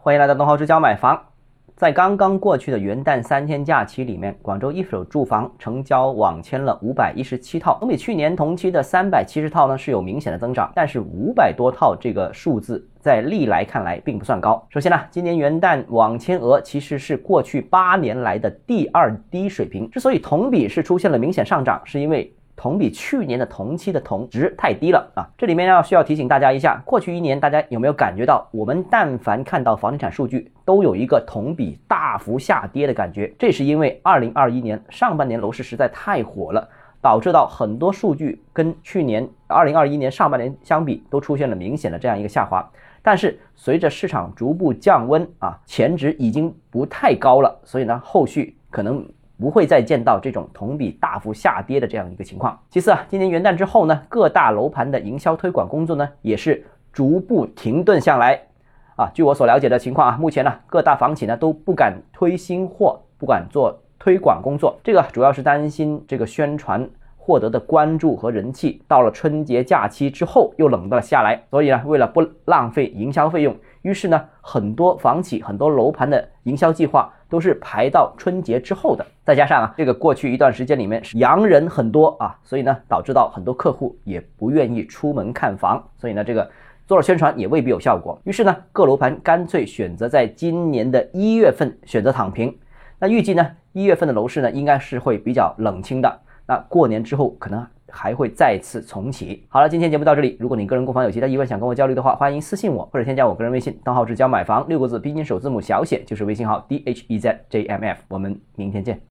欢迎来到东浩之家买房。在刚刚过去的元旦三天假期里面，广州一手住房成交网签了五百一十七套，同比去年同期的三百七十套呢是有明显的增长，但是五百多套这个数字在历来看来并不算高。首先呢，今年元旦网签额其实是过去八年来的第二低水平，之所以同比是出现了明显上涨，是因为。同比去年的同期的同值太低了啊！这里面要需要提醒大家一下，过去一年大家有没有感觉到，我们但凡看到房地产数据，都有一个同比大幅下跌的感觉。这是因为二零二一年上半年楼市实在太火了，导致到很多数据跟去年二零二一年上半年相比，都出现了明显的这样一个下滑。但是随着市场逐步降温啊，前值已经不太高了，所以呢，后续可能。不会再见到这种同比大幅下跌的这样一个情况。其次啊，今年元旦之后呢，各大楼盘的营销推广工作呢，也是逐步停顿下来。啊，据我所了解的情况啊，目前呢，各大房企呢都不敢推新货，不敢做推广工作。这个主要是担心这个宣传获得的关注和人气，到了春节假期之后又冷了下来。所以呢，为了不浪费营销费用。于是呢，很多房企、很多楼盘的营销计划都是排到春节之后的。再加上啊，这个过去一段时间里面是洋人很多啊，所以呢，导致到很多客户也不愿意出门看房，所以呢，这个做了宣传也未必有效果。于是呢，各楼盘干脆选择在今年的一月份选择躺平。那预计呢，一月份的楼市呢，应该是会比较冷清的。那过年之后可能。还会再次重启。好了，今天节目到这里。如果你个人购房有其他疑问想跟我交流的话，欢迎私信我或者添加我个人微信，账号是教买房六个字拼音首字母小写就是微信号 d h e z j m f。我们明天见。